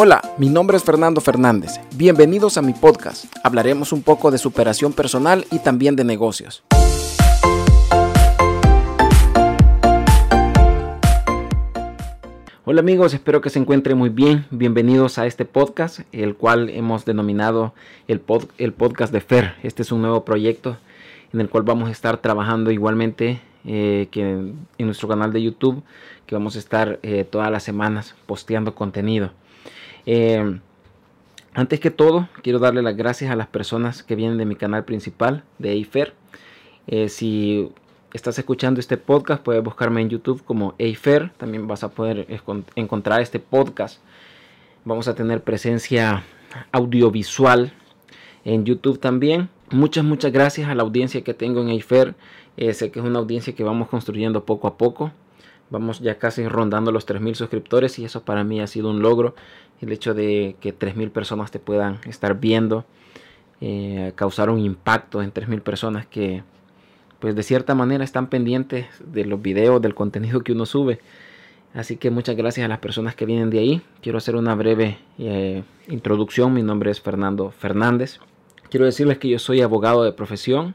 Hola, mi nombre es Fernando Fernández. Bienvenidos a mi podcast. Hablaremos un poco de superación personal y también de negocios. Hola amigos, espero que se encuentren muy bien. Bienvenidos a este podcast, el cual hemos denominado el, podcast de Fer. Este es un nuevo proyecto en el cual vamos a estar trabajando igualmente eh, que en nuestro canal de YouTube, que vamos a estar eh, todas las semanas posteando contenido. Eh, antes que todo, quiero darle las gracias a las personas que vienen de mi canal principal de Eifer. Eh, si estás escuchando este podcast, puedes buscarme en YouTube como Eifer. También vas a poder encontrar este podcast. Vamos a tener presencia audiovisual en YouTube también. Muchas, muchas gracias a la audiencia que tengo en Eifer. Eh, sé que es una audiencia que vamos construyendo poco a poco. Vamos ya casi rondando los 3.000 suscriptores y eso para mí ha sido un logro. El hecho de que 3.000 personas te puedan estar viendo, eh, causar un impacto en 3.000 personas que pues de cierta manera están pendientes de los videos, del contenido que uno sube. Así que muchas gracias a las personas que vienen de ahí. Quiero hacer una breve eh, introducción. Mi nombre es Fernando Fernández. Quiero decirles que yo soy abogado de profesión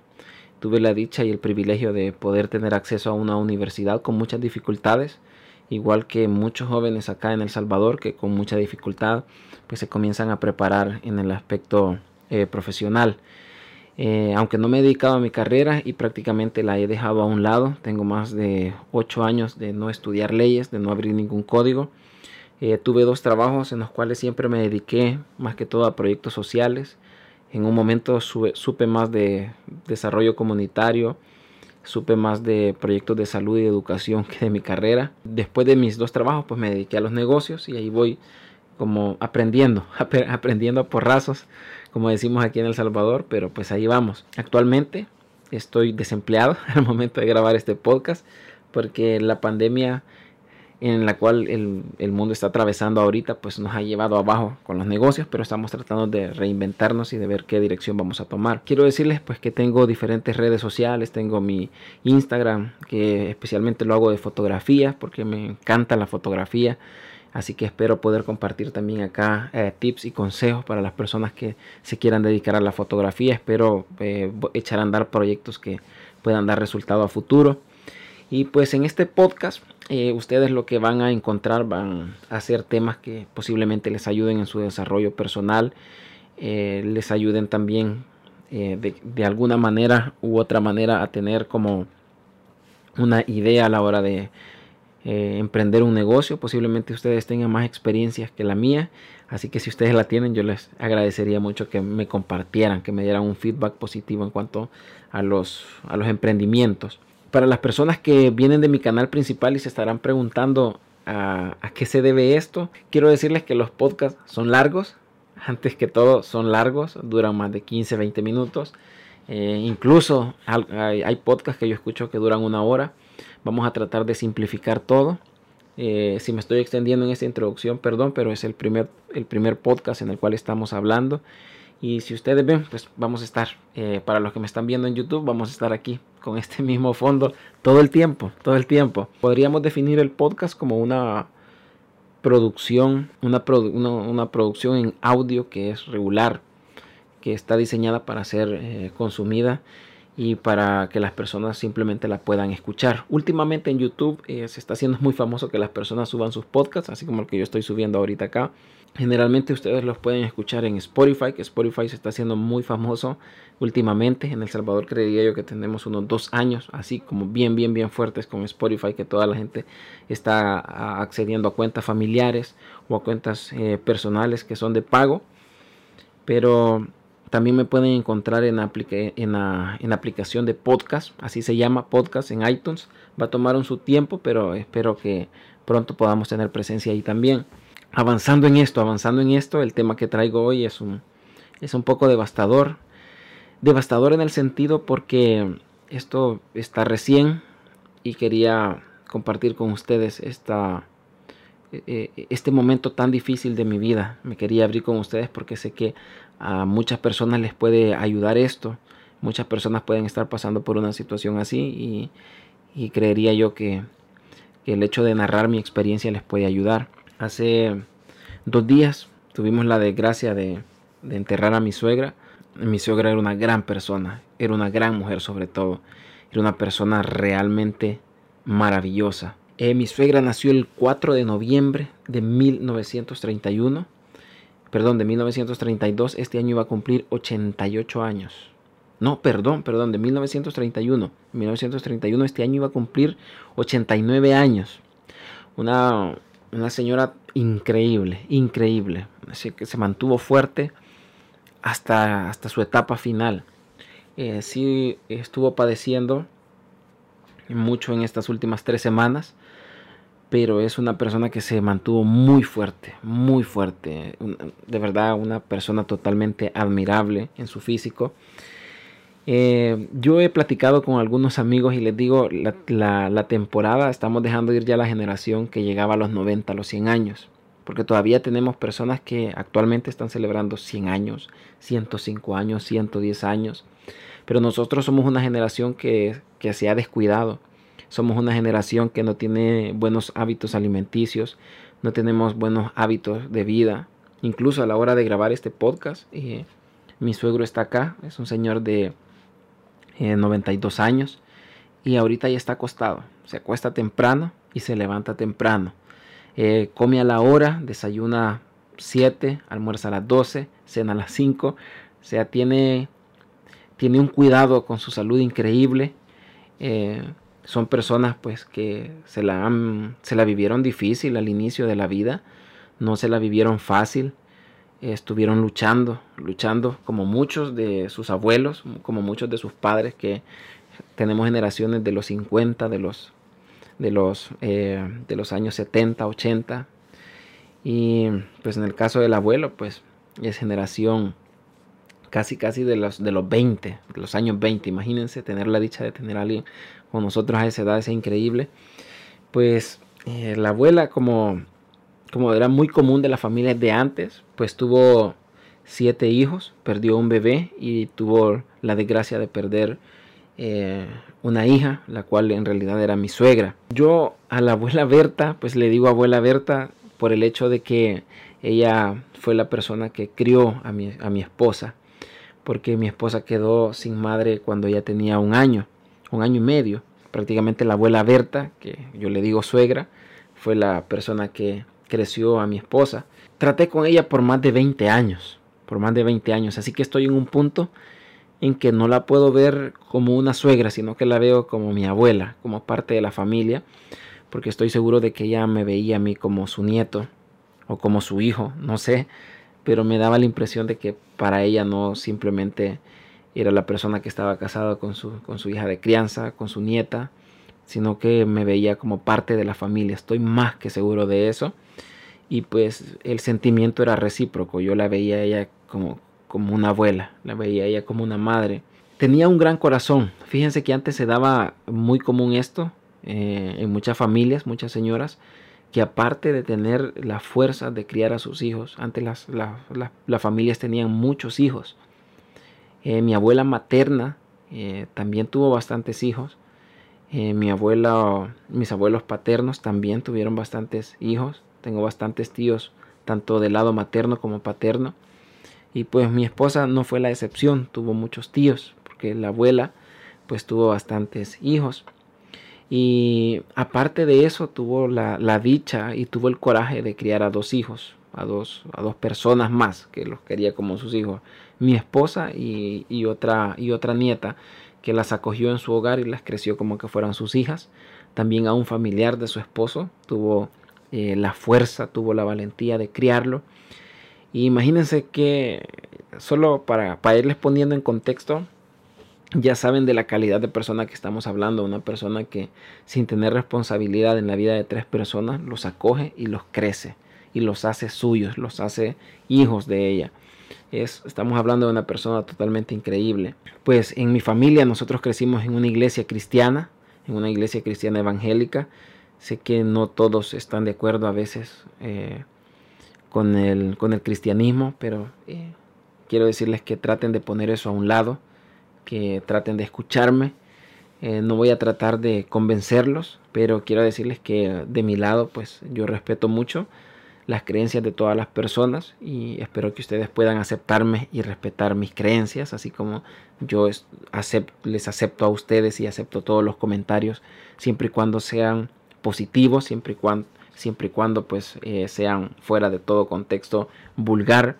tuve la dicha y el privilegio de poder tener acceso a una universidad con muchas dificultades, igual que muchos jóvenes acá en El Salvador que con mucha dificultad pues se comienzan a preparar en el aspecto eh, profesional. Eh, aunque no me he dedicado a mi carrera y prácticamente la he dejado a un lado, tengo más de ocho años de no estudiar leyes, de no abrir ningún código. Eh, tuve dos trabajos en los cuales siempre me dediqué más que todo a proyectos sociales en un momento supe más de desarrollo comunitario, supe más de proyectos de salud y educación que de mi carrera. Después de mis dos trabajos, pues me dediqué a los negocios y ahí voy como aprendiendo, aprendiendo a porrazos, como decimos aquí en El Salvador, pero pues ahí vamos. Actualmente estoy desempleado al momento de grabar este podcast porque la pandemia en la cual el, mundo está atravesando ahorita, pues nos ha llevado abajo con los negocios, pero estamos tratando de reinventarnos y de ver qué dirección vamos a tomar. Quiero decirles pues que tengo diferentes redes sociales, tengo mi Instagram, que especialmente lo hago de fotografías, porque me encanta la fotografía. Así que espero poder compartir también acá eh, tips y consejos para las personas que se quieran dedicar a la fotografía. Espero eh, echar a andar proyectos que puedan dar resultado a futuro. Y pues en este podcast eh, ustedes lo que van a encontrar van a ser temas que posiblemente les ayuden en su desarrollo personal, eh, les ayuden también eh, de, de, alguna manera u otra manera a tener como una idea a la hora de emprender un negocio. Posiblemente ustedes tengan más experiencias que la mía, así que si ustedes la tienen yo les agradecería mucho que me compartieran, que me dieran un feedback positivo en cuanto a los, a los emprendimientos para las personas que vienen de mi canal principal y se estarán preguntando a, qué se debe esto, quiero decirles que los podcasts son largos. Antes que todo, son largos, duran más de 15, 20 minutos. Eh, incluso hay, podcasts que yo escucho que duran una hora. Vamos a tratar de simplificar todo. Eh, si me estoy extendiendo en esta introducción, perdón, pero es el primer, el primer podcast en el cual estamos hablando. Y si ustedes ven, pues vamos a estar, eh, para los que me están viendo en YouTube, vamos a estar aquí con este mismo fondo todo el tiempo, todo el tiempo. Podríamos definir el podcast como una producción, una, una, producción en audio que es regular, que está diseñada para ser eh, consumida y para que las personas simplemente la puedan escuchar. Últimamente en YouTube eh, se está haciendo muy famoso que las personas suban sus podcasts, así como el que yo estoy subiendo ahorita acá. Generalmente ustedes los pueden escuchar en Spotify, que Spotify se está haciendo muy famoso últimamente. En El Salvador creería yo que tenemos unos dos años así como bien, bien, bien fuertes con Spotify, que toda la gente está accediendo a cuentas familiares o a cuentas eh, personales que son de pago. Pero también me pueden encontrar en, en, la, en aplicación de podcast, así se llama podcast en iTunes. Va a tomar un su tiempo, pero espero que pronto podamos tener presencia ahí también. Avanzando en esto, avanzando en esto, el tema que traigo hoy es un, es un poco devastador. Devastador en el sentido porque esto está recién y quería compartir con ustedes esta, eh, eh, este momento tan difícil de mi vida. Me quería abrir con ustedes porque sé que a muchas personas les puede ayudar esto. Muchas personas pueden estar pasando por una situación así y, creería yo que, el hecho de narrar mi experiencia les puede ayudar. Hace dos días tuvimos la desgracia de, de enterrar a mi suegra. Mi suegra era una gran persona, era una gran mujer sobre todo, era una persona realmente maravillosa. Eh, mi suegra nació el 4 de noviembre de 1931, perdón, de 1932, este año iba a cumplir 88 años. No, perdón, perdón, de 1931. 1931 este año iba a cumplir 89 años. Una, una señora increíble, increíble. Así que se mantuvo fuerte hasta, hasta su etapa final. Eh, sí estuvo padeciendo mucho en estas últimas tres semanas, pero es una persona que se mantuvo muy fuerte, muy fuerte. De verdad, una persona totalmente admirable en su físico. Eh, yo he platicado con algunos amigos y les digo, la, temporada estamos dejando ir ya la generación que llegaba a los 90, a los 100 años porque todavía tenemos personas que actualmente están celebrando 100 años, 105 años, 110 años, pero nosotros somos una generación que, que se ha descuidado, somos una generación que no tiene buenos hábitos alimenticios, no tenemos buenos hábitos de vida, incluso a la hora de grabar este podcast, eh, mi suegro está acá, es un señor de 92 eh, años y ahorita ya está acostado, se acuesta temprano y se levanta temprano eh, come a la hora, desayuna 7, almuerza a las 12, cena a las 5. O sea, tiene, tiene un cuidado con su salud increíble. Son personas pues que se la, se la vivieron difícil al inicio de la vida, no se la vivieron fácil, estuvieron luchando, luchando como muchos de sus abuelos, como muchos de sus padres que tenemos generaciones de los 50, de los de los, eh, de los años 70, 80. Y pues en el caso del abuelo, pues es generación casi casi de los, de los 20, de los años 20. Imagínense tener la dicha de tener a alguien con nosotros a esa edad, es increíble. Pues eh, la abuela, como, como era muy común de las familias de antes, pues tuvo siete hijos, perdió un bebé y tuvo la desgracia de perder eh, una hija, la cual en realidad era mi suegra. Yo a la abuela Berta, pues le digo abuela Berta por el hecho de que ella fue la persona que crió a mi, a mi esposa, porque mi esposa quedó sin madre cuando ella tenía un año, un año y medio. Prácticamente la abuela Berta, que yo le digo suegra, fue la persona que creció a mi esposa. Traté con ella por más de 20 años, por más de 20 años, así que estoy en un punto en que no la puedo ver como una suegra, sino que la veo como mi abuela, como parte de la familia, porque estoy seguro de que ella me veía a mí como su nieto o como su hijo, no sé, pero me daba la impresión de que para ella no simplemente era la persona que estaba casada con su, con su hija de crianza, con su nieta, sino que me veía como parte de la familia, estoy más que seguro de eso. Y pues el sentimiento era recíproco, yo la veía a ella como, como una abuela, la veía ella como una madre. Tenía un gran corazón. Fíjense que antes se daba muy común esto eh, en muchas familias, muchas señoras, que aparte de tener la fuerza de criar a sus hijos, antes las, las familias tenían muchos hijos. Eh, mi abuela materna eh, también tuvo bastantes hijos. mi abuela, mis abuelos paternos también tuvieron bastantes hijos. Tengo bastantes tíos, tanto del lado materno como paterno. Y pues mi esposa no fue la excepción, tuvo muchos tíos, porque la abuela pues tuvo bastantes hijos. Y aparte de eso tuvo la, dicha y tuvo el coraje de criar a dos hijos, a dos, a dos personas más que los quería como sus hijos. Mi esposa y, otra, y otra nieta que las acogió en su hogar y las creció como que fueran sus hijas. También a un familiar de su esposo tuvo eh, la fuerza, tuvo la valentía de criarlo imagínense que solo para, para irles poniendo en contexto, ya saben de la calidad de persona que estamos hablando, una persona que sin tener responsabilidad en la vida de tres personas los acoge y los crece y los hace suyos, los hace hijos de ella. Es, estamos hablando de una persona totalmente increíble. Pues en mi familia nosotros crecimos en una iglesia cristiana, en una iglesia cristiana evangélica. Sé que no todos están de acuerdo a veces eh, con el, con el cristianismo, pero eh, quiero decirles que traten de poner eso a un lado, que traten de escucharme. Eh, no voy a tratar de convencerlos, pero quiero decirles que de mi lado, pues yo respeto mucho las creencias de todas las personas y espero que ustedes puedan aceptarme y respetar mis creencias, así como yo les acepto a ustedes y acepto todos los comentarios, siempre y cuando sean positivos, siempre y cuando, siempre y cuando pues eh, sean fuera de todo contexto vulgar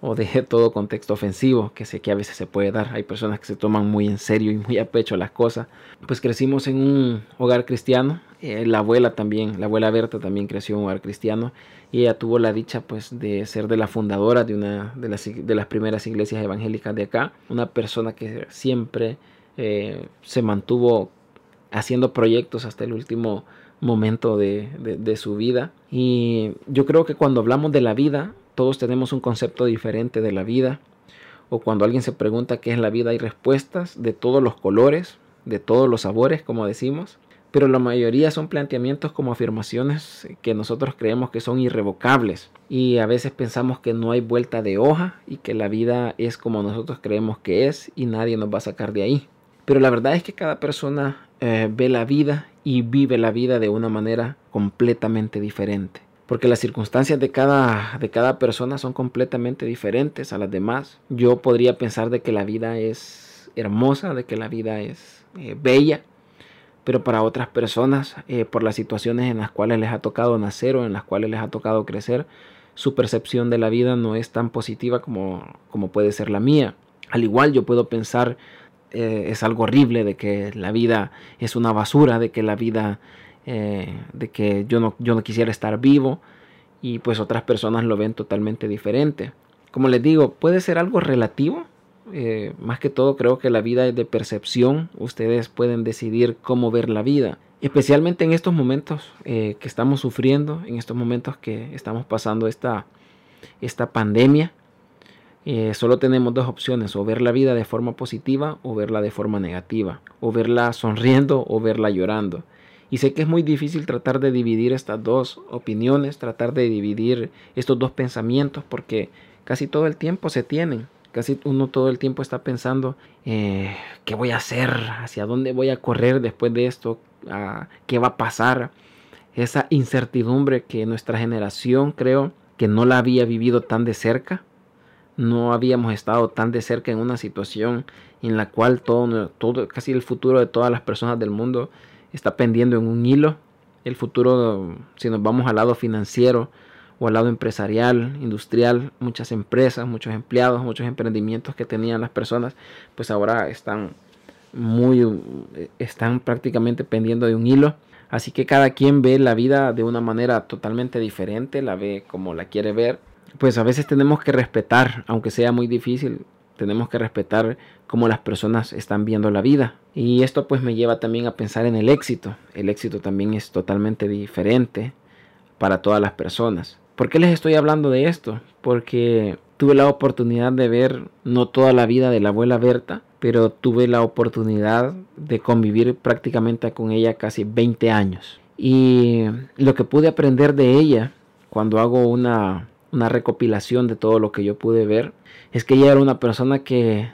o de todo contexto ofensivo, que sé que a veces se puede dar. Hay personas que se toman muy en serio y muy a pecho las cosas. Pues crecimos en un hogar cristiano. Eh, la abuela también, la abuela Berta también creció en un hogar cristiano y ella tuvo la dicha pues de ser de la fundadora de una de las, primeras iglesias evangélicas de acá. Una persona que siempre eh, se mantuvo haciendo proyectos hasta el último momento de, de su vida. Y yo creo que cuando hablamos de la vida, todos tenemos un concepto diferente de la vida. O cuando alguien se pregunta qué es la vida, hay respuestas de todos los colores, de todos los sabores, como decimos. Pero la mayoría son planteamientos como afirmaciones que nosotros creemos que son irrevocables. Y a veces pensamos que no hay vuelta de hoja y que la vida es como nosotros creemos que es y nadie nos va a sacar de ahí. Pero la verdad es que cada persona eh, ve la vida y vive la vida de una manera completamente diferente porque las circunstancias de cada, de cada persona son completamente diferentes a las demás. Yo podría pensar de que la vida es hermosa, de que la vida es eh, bella, pero para otras personas, eh, por las situaciones en las cuales les ha tocado nacer o en las cuales les ha tocado crecer, su percepción de la vida no es tan positiva como, como puede ser la mía. Al igual yo puedo pensar eh, es algo horrible, de que la vida es una basura, de que la vida eh, de que yo no, yo no quisiera estar vivo y pues otras personas lo ven totalmente diferente. Como les digo, puede ser algo relativo. Eh, más que todo creo que la vida es de percepción. Ustedes pueden decidir cómo ver la vida. Especialmente en estos momentos eh, que estamos sufriendo, en estos momentos que estamos pasando esta, esta pandemia. solo tenemos dos opciones, o ver la vida de forma positiva o verla de forma negativa, o verla sonriendo o verla llorando. Y sé que es muy difícil tratar de dividir estas dos opiniones, tratar de dividir estos dos pensamientos, porque casi todo el tiempo se tienen. Casi uno todo el tiempo está pensando, eh, ¿qué voy a hacer? ¿Hacia dónde voy a correr después de esto? Ah, ¿Qué va a pasar? Esa incertidumbre que nuestra generación creo que no la había vivido tan de cerca. No habíamos estado tan de cerca en una situación en la cual todo, todo casi el futuro de todas las personas del mundo está pendiendo en un hilo. El futuro, si nos vamos al lado financiero o al lado empresarial, industrial, muchas empresas, muchos empleados, muchos emprendimientos que tenían las personas, pues ahora están muy, están prácticamente pendiendo de un hilo. Así que cada quien ve la vida de una manera totalmente diferente, la ve como la quiere ver. Pues a veces tenemos que respetar, aunque sea muy difícil, tenemos que respetar cómo las personas están viendo la vida. Y esto pues me lleva también a pensar en el éxito. El éxito también es totalmente diferente para todas las personas. ¿Por qué les estoy hablando de esto? Porque tuve la oportunidad de ver no toda la vida de la abuela Berta, pero tuve la oportunidad de convivir prácticamente con ella casi 20 años. Y lo que pude aprender de ella cuando hago una una recopilación de todo lo que yo pude ver, es que ella era una persona que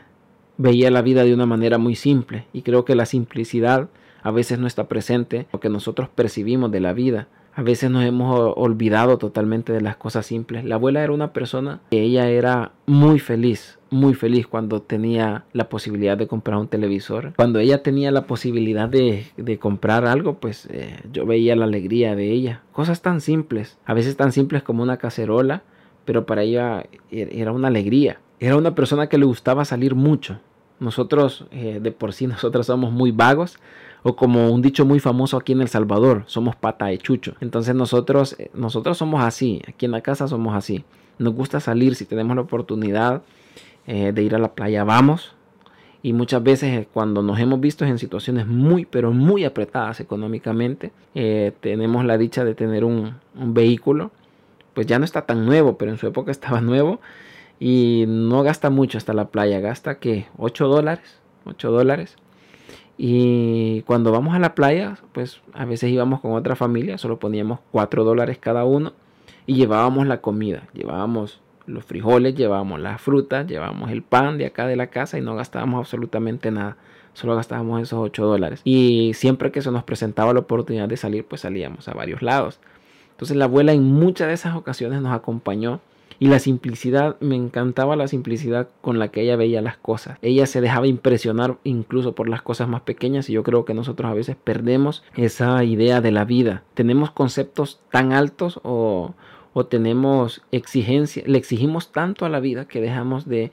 veía la vida de una manera muy simple y creo que la simplicidad a veces no está presente lo que nosotros percibimos de la vida. A veces nos hemos olvidado totalmente de las cosas simples. La abuela era una persona que ella era muy feliz, muy feliz cuando tenía la posibilidad de comprar un televisor. Cuando ella tenía la posibilidad de, comprar algo, pues eh, yo veía la alegría de ella. Cosas tan simples, a veces tan simples como una cacerola, pero para ella e, era una alegría. Era una persona que le gustaba salir mucho. Nosotros, eh, de por sí, nosotros somos muy vagos, o como un dicho muy famoso aquí en El Salvador, somos pata de chucho. Entonces nosotros, eh, nosotros somos así, aquí en la casa somos así. Nos gusta salir si tenemos la oportunidad eh, de ir a la playa, vamos. Y muchas veces cuando nos hemos visto en situaciones muy, pero muy apretadas económicamente, tenemos la dicha de tener un, un vehículo pues ya no está tan nuevo, pero en su época estaba nuevo y no gasta mucho hasta la playa, gasta que 8 dólares, 8 dólares. Y cuando vamos a la playa, pues a veces íbamos con otra familia, solo poníamos 4 dólares cada uno y llevábamos la comida, llevábamos los frijoles, llevábamos las frutas, llevábamos el pan de acá de la casa y no gastábamos absolutamente nada. Solo gastábamos esos 8 dólares. Y siempre que se nos presentaba la oportunidad de salir, pues salíamos a varios lados. Entonces la abuela en muchas de esas ocasiones nos acompañó y la simplicidad, me encantaba la simplicidad con la que ella veía las cosas. Ella se dejaba impresionar incluso por las cosas más pequeñas y yo creo que nosotros a veces perdemos esa idea de la vida. Tenemos conceptos tan altos o, o tenemos exigencia, le exigimos tanto a la vida que dejamos de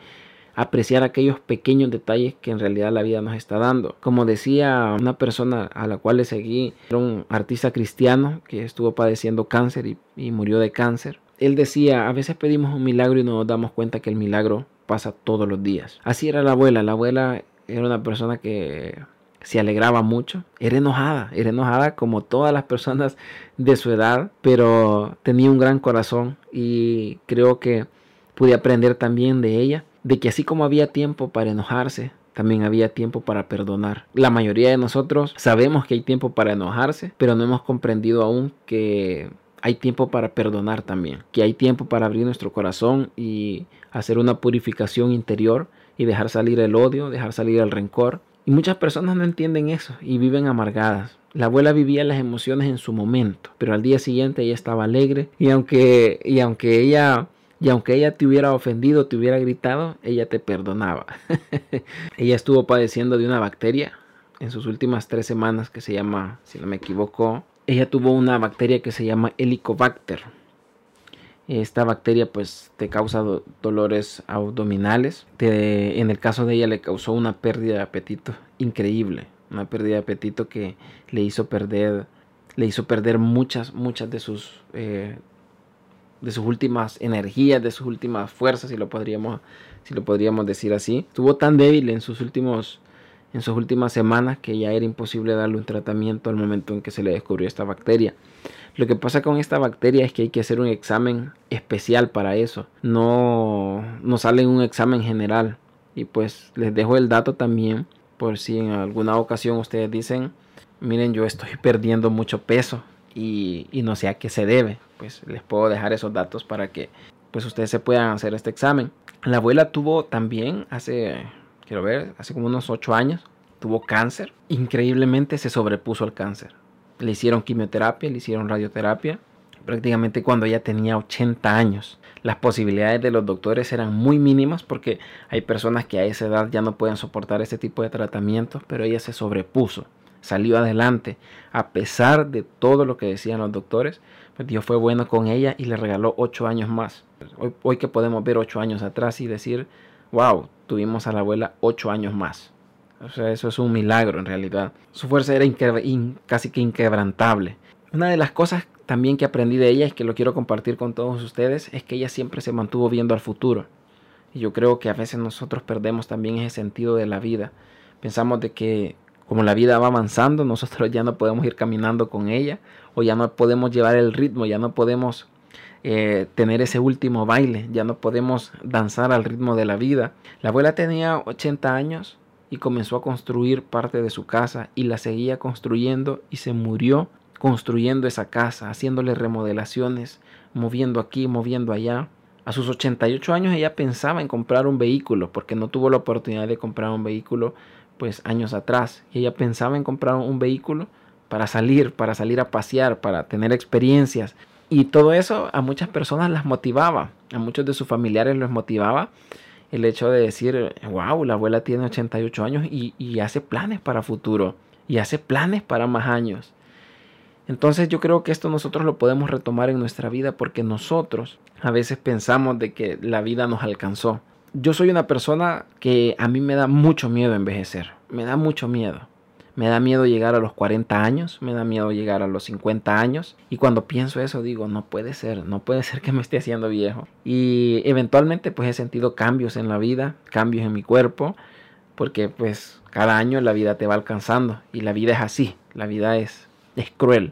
apreciar aquellos pequeños detalles que en realidad la vida nos está dando. Como decía una persona a la cual le seguí, era un artista cristiano que estuvo padeciendo cáncer y, y murió de cáncer él decía, a veces pedimos un milagro y no nos damos cuenta que el milagro pasa todos los días. Así era la abuela, la abuela era una persona que se alegraba mucho, era enojada, era enojada como todas las personas de su edad, pero tenía un gran corazón y creo que pude aprender también de ella, de que así como había tiempo para enojarse, también había tiempo para perdonar. La mayoría de nosotros sabemos que hay tiempo para enojarse, pero no hemos comprendido aún que hay tiempo para perdonar también, que hay tiempo para abrir nuestro corazón y hacer una purificación interior y dejar salir el odio, dejar salir el rencor. Y muchas personas no entienden eso y viven amargadas. La abuela vivía las emociones en su momento, pero al día siguiente ella estaba alegre y aunque y aunque ella y aunque ella te hubiera ofendido, te hubiera gritado, ella te perdonaba. ella estuvo padeciendo de una bacteria en sus últimas tres semanas que se llama, si no me equivoco, ella tuvo una bacteria que se llama Helicobacter. Esta bacteria pues te causa dolores abdominales. en el caso de ella le causó una pérdida de apetito increíble. Una pérdida de apetito que le hizo perder, le hizo perder muchas, muchas de sus, eh, de sus últimas energías, de sus últimas fuerzas, si lo podríamos, si lo podríamos decir así. Estuvo tan débil en sus últimos en sus últimas semanas que ya era imposible darle un tratamiento al momento en que se le descubrió esta bacteria. Lo que pasa con esta bacteria es que hay que hacer un examen especial para eso. No, no sale en un examen general. Y pues les dejo el dato también por si en alguna ocasión ustedes dicen, miren yo estoy perdiendo mucho peso y, y no sé a qué se debe. Pues les puedo dejar esos datos para que pues ustedes se puedan hacer este examen. La abuela tuvo también hace quiero ver, hace como unos 8 años, tuvo cáncer. Increíblemente se sobrepuso al cáncer. Le hicieron quimioterapia, le hicieron radioterapia, prácticamente cuando ella tenía 80 años. Las posibilidades de los doctores eran muy mínimas porque hay personas que a esa edad ya no pueden soportar este tipo de tratamientos, pero ella se sobrepuso, salió adelante. A pesar de todo lo que decían los doctores, pues Dios fue bueno con ella y le regaló 8 años más. Hoy, hoy que podemos ver 8 años atrás y decir, wow, tuvimos a la abuela ocho años más. O sea, eso es un milagro en realidad. Su fuerza era casi que inquebrantable. Una de las cosas también que aprendí de ella y que lo quiero compartir con todos ustedes es que ella siempre se mantuvo viendo al futuro. Y yo creo que a veces nosotros perdemos también ese sentido de la vida. Pensamos de que como la vida va avanzando, nosotros ya no podemos ir caminando con ella o ya no podemos llevar el ritmo, ya no podemos eh, tener ese último baile, ya no podemos danzar al ritmo de la vida. La abuela tenía 80 años y comenzó a construir parte de su casa y la seguía construyendo y se murió construyendo esa casa, haciéndole remodelaciones, moviendo aquí, moviendo allá. A sus 88 años ella pensaba en comprar un vehículo porque no tuvo la oportunidad de comprar un vehículo pues años atrás. Y ella pensaba en comprar un vehículo para salir, para salir a pasear, para tener experiencias, y todo eso a muchas personas las motivaba, a muchos de sus familiares los motivaba el hecho de decir, wow, la abuela tiene 88 años y, hace planes para futuro, y hace planes para más años. Entonces yo creo que esto nosotros lo podemos retomar en nuestra vida porque nosotros a veces pensamos de que la vida nos alcanzó. Yo soy una persona que a mí me da mucho miedo envejecer, me da mucho miedo. Me da miedo llegar a los 40 años, me da miedo llegar a los 50 años. Y cuando pienso eso digo, no puede ser, no puede ser que me esté haciendo viejo. Y eventualmente pues he sentido cambios en la vida, cambios en mi cuerpo, porque pues cada año la vida te va alcanzando. Y la vida es así, la vida es, es cruel.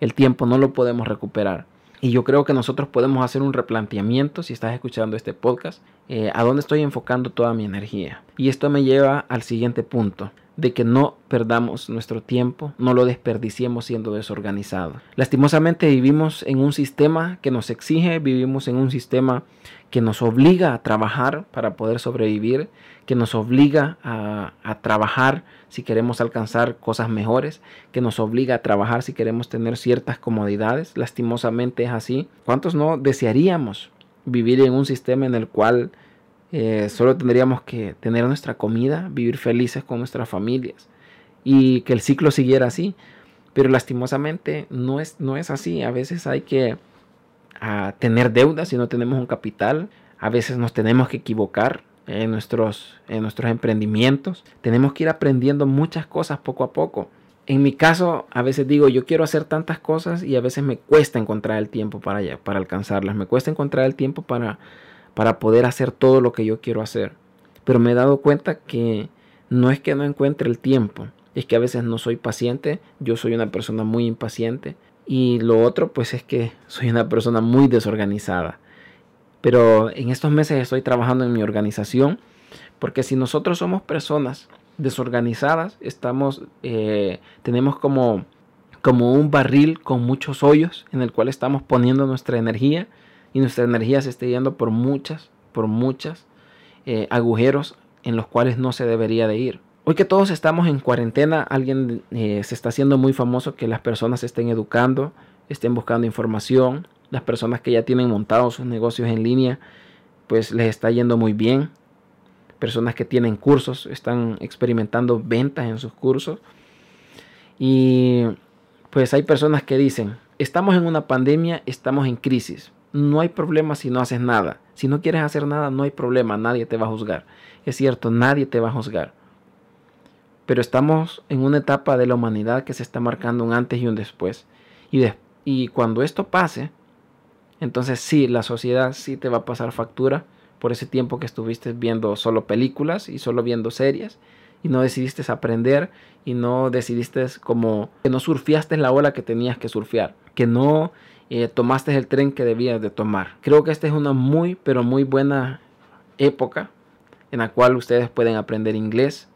El tiempo no lo podemos recuperar. Y yo creo que nosotros podemos hacer un replanteamiento, si estás escuchando este podcast, eh, a dónde estoy enfocando toda mi energía. Y esto me lleva al siguiente punto de que no perdamos nuestro tiempo, no lo desperdiciemos siendo desorganizados. Lastimosamente vivimos en un sistema que nos exige, vivimos en un sistema que nos obliga a trabajar para poder sobrevivir, que nos obliga a, trabajar si queremos alcanzar cosas mejores, que nos obliga a trabajar si queremos tener ciertas comodidades. Lastimosamente es así. ¿Cuántos no desearíamos vivir en un sistema en el cual eh, solo tendríamos que tener nuestra comida, vivir felices con nuestras familias y que el ciclo siguiera así. Pero lastimosamente no es, no es así. A veces hay que tener deudas si no tenemos un capital. A veces nos tenemos que equivocar en nuestros, en nuestros emprendimientos. Tenemos que ir aprendiendo muchas cosas poco a poco. En mi caso, a veces digo, yo quiero hacer tantas cosas y a veces me cuesta encontrar el tiempo para, para alcanzarlas. Me cuesta encontrar el tiempo para para poder hacer todo lo que yo quiero hacer. Pero me he dado cuenta que no es que no encuentre el tiempo, es que a veces no soy paciente, yo soy una persona muy impaciente y lo otro pues es que soy una persona muy desorganizada. Pero en estos meses estoy trabajando en mi organización porque si nosotros somos personas desorganizadas, estamos, eh, tenemos como, como un barril con muchos hoyos en el cual estamos poniendo nuestra energía y nuestra energía se esté yendo por muchas, por muchas eh, agujeros en los cuales no se debería de ir. Hoy que todos estamos en cuarentena, alguien eh, se está haciendo muy famoso que las personas se estén educando, estén buscando información, las personas que ya tienen montados sus negocios en línea, pues les está yendo muy bien. Personas que tienen cursos están experimentando ventas en sus cursos. Y pues hay personas que dicen, estamos en una pandemia, estamos en crisis no hay problema si no haces nada. Si no quieres hacer nada, no hay problema, nadie te va a juzgar. Es cierto, nadie te va a juzgar. Pero estamos en una etapa de la humanidad que se está marcando un antes y un después. Y, y cuando esto pase, entonces sí, la sociedad sí te va a pasar factura por ese tiempo que estuviste viendo solo películas y solo viendo series y no decidiste aprender y no decidiste como que no surfeaste la ola que tenías que surfear, que no eh, tomaste el tren que debías de tomar. Creo que esta es una muy, pero muy buena época en la cual ustedes pueden aprender inglés.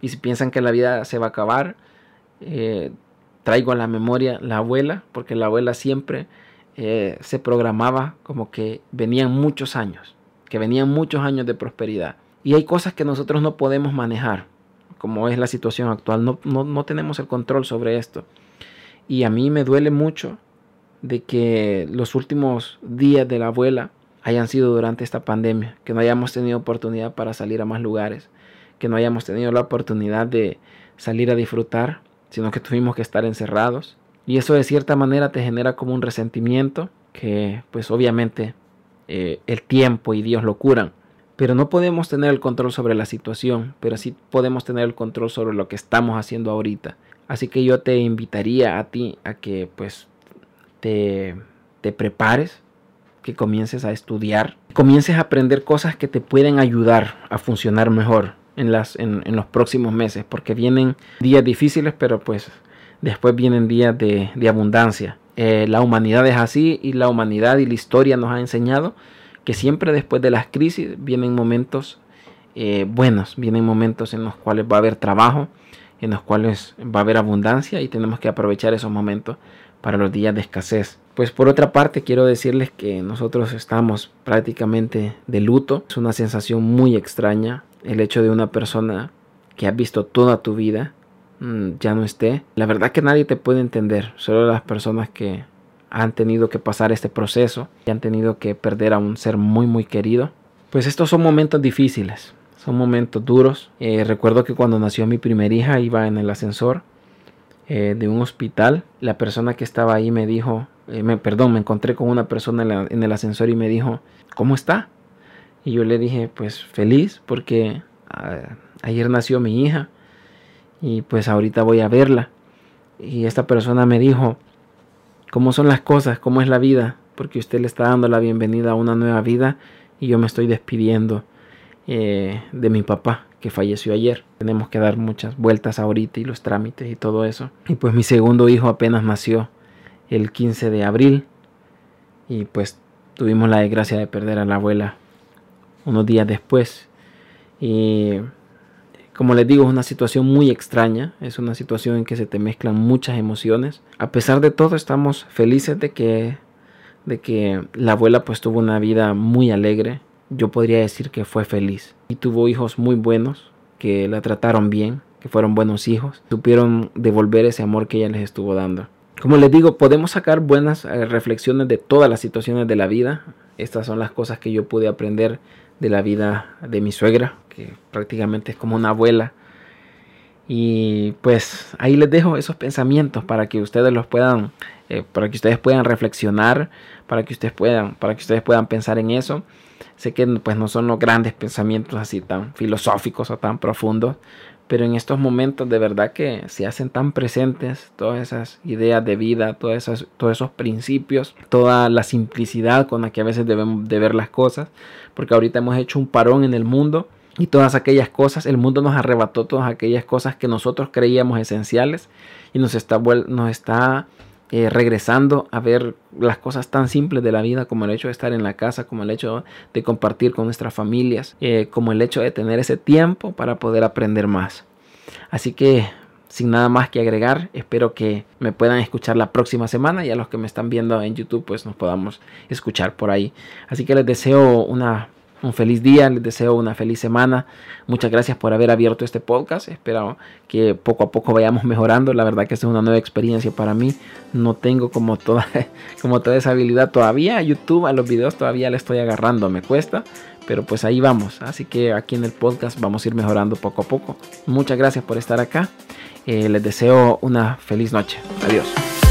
Y si piensan que la vida se va a acabar, eh, traigo a la memoria la abuela, porque la abuela siempre eh, se programaba como que venían muchos años, que venían muchos años de prosperidad. Y hay cosas que nosotros no podemos manejar, como es la situación actual, no, no, no tenemos el control sobre esto. Y a mí me duele mucho de que los últimos días de la abuela hayan sido durante esta pandemia, que no hayamos tenido oportunidad para salir a más lugares, que no hayamos tenido la oportunidad de salir a disfrutar, sino que tuvimos que estar encerrados. Y eso de cierta manera te genera como un resentimiento que pues obviamente eh, el tiempo y Dios lo curan. Pero no podemos tener el control sobre la situación, pero sí podemos tener el control sobre lo que estamos haciendo ahorita. Así que yo te invitaría a ti a que pues te, te prepares, que comiences a estudiar, comiences a aprender cosas que te pueden ayudar a funcionar mejor en, las, en, los próximos meses, porque vienen días difíciles, pero pues después vienen días de, abundancia. Eh, la humanidad es así y la humanidad y la historia nos ha enseñado que siempre después de las crisis vienen momentos eh, buenos, vienen momentos en los cuales va a haber trabajo, en los cuales va a haber abundancia y tenemos que aprovechar esos momentos para los días de escasez. Pues por otra parte quiero decirles que nosotros estamos prácticamente de luto. Es una sensación muy extraña el hecho de una persona que has visto toda tu vida mm, ya no esté. La verdad que nadie te puede entender, solo las personas que han tenido que pasar este proceso, que han tenido que perder a un ser muy muy querido. Pues estos son momentos difíciles, son momentos duros. Eh, recuerdo que cuando nació mi primera hija iba en el ascensor eh, de un hospital. La persona que estaba ahí me dijo, eh, me, perdón, me encontré con una persona en, el ascensor y me dijo, ¿cómo está? Y yo le dije, pues feliz porque ah, ayer nació mi hija y pues ahorita voy a verla. Y esta persona me dijo, ¿cómo son las cosas? ¿Cómo es la vida? Porque usted le está dando la bienvenida a una nueva vida y yo me estoy despidiendo eh, de mi papá que falleció ayer. Tenemos que dar muchas vueltas ahorita y los trámites y todo eso. Y pues mi segundo hijo apenas nació el 15 de abril y pues tuvimos la desgracia de perder a la abuela unos días después. Y Como les digo, es una situación muy extraña, es una situación en que se te mezclan muchas emociones. A pesar de todo, estamos felices de que, de que la abuela pues tuvo una vida muy alegre. Yo podría decir que fue feliz y tuvo hijos muy buenos que la trataron bien, que fueron buenos hijos, supieron devolver ese amor que ella les estuvo dando. Como les digo, podemos sacar buenas eh, reflexiones de todas las situaciones de la vida. Estas son las cosas que yo pude aprender de la vida de mi suegra, prácticamente es como una abuela. Y pues ahí les dejo esos pensamientos para que ustedes los puedan, eh, para que ustedes puedan reflexionar, para que ustedes puedan, para que ustedes puedan pensar en eso. Sé que pues no son los grandes pensamientos así tan filosóficos o tan profundos, pero en estos momentos de verdad que se hacen tan presentes todas esas ideas de vida, todas esas, todos esos principios, toda la simplicidad con la que a veces debemos de ver las cosas, porque ahorita hemos hecho un parón en el mundo y todas aquellas cosas, el mundo nos arrebató todas aquellas cosas que nosotros creíamos esenciales y nos está, nos está eh, regresando a ver las cosas tan simples de la vida como el hecho de estar en la casa, como el hecho de compartir con nuestras familias, eh, como el hecho de tener ese tiempo para poder aprender más. Así que sin nada más que agregar, espero que me puedan escuchar la próxima semana y a los que me están viendo en YouTube pues nos podamos escuchar por ahí. Así que les deseo una un feliz día, les deseo una feliz semana. Muchas gracias por haber abierto este podcast. Espero que poco a poco vayamos mejorando. La verdad que es una nueva experiencia para mí. No tengo como toda, como toda esa habilidad todavía. YouTube, a los videos todavía le estoy agarrando, me cuesta. Pero pues ahí vamos. Así que aquí en el podcast vamos a ir mejorando poco a poco. Muchas gracias por estar acá. Eh, les deseo una feliz noche. Adiós.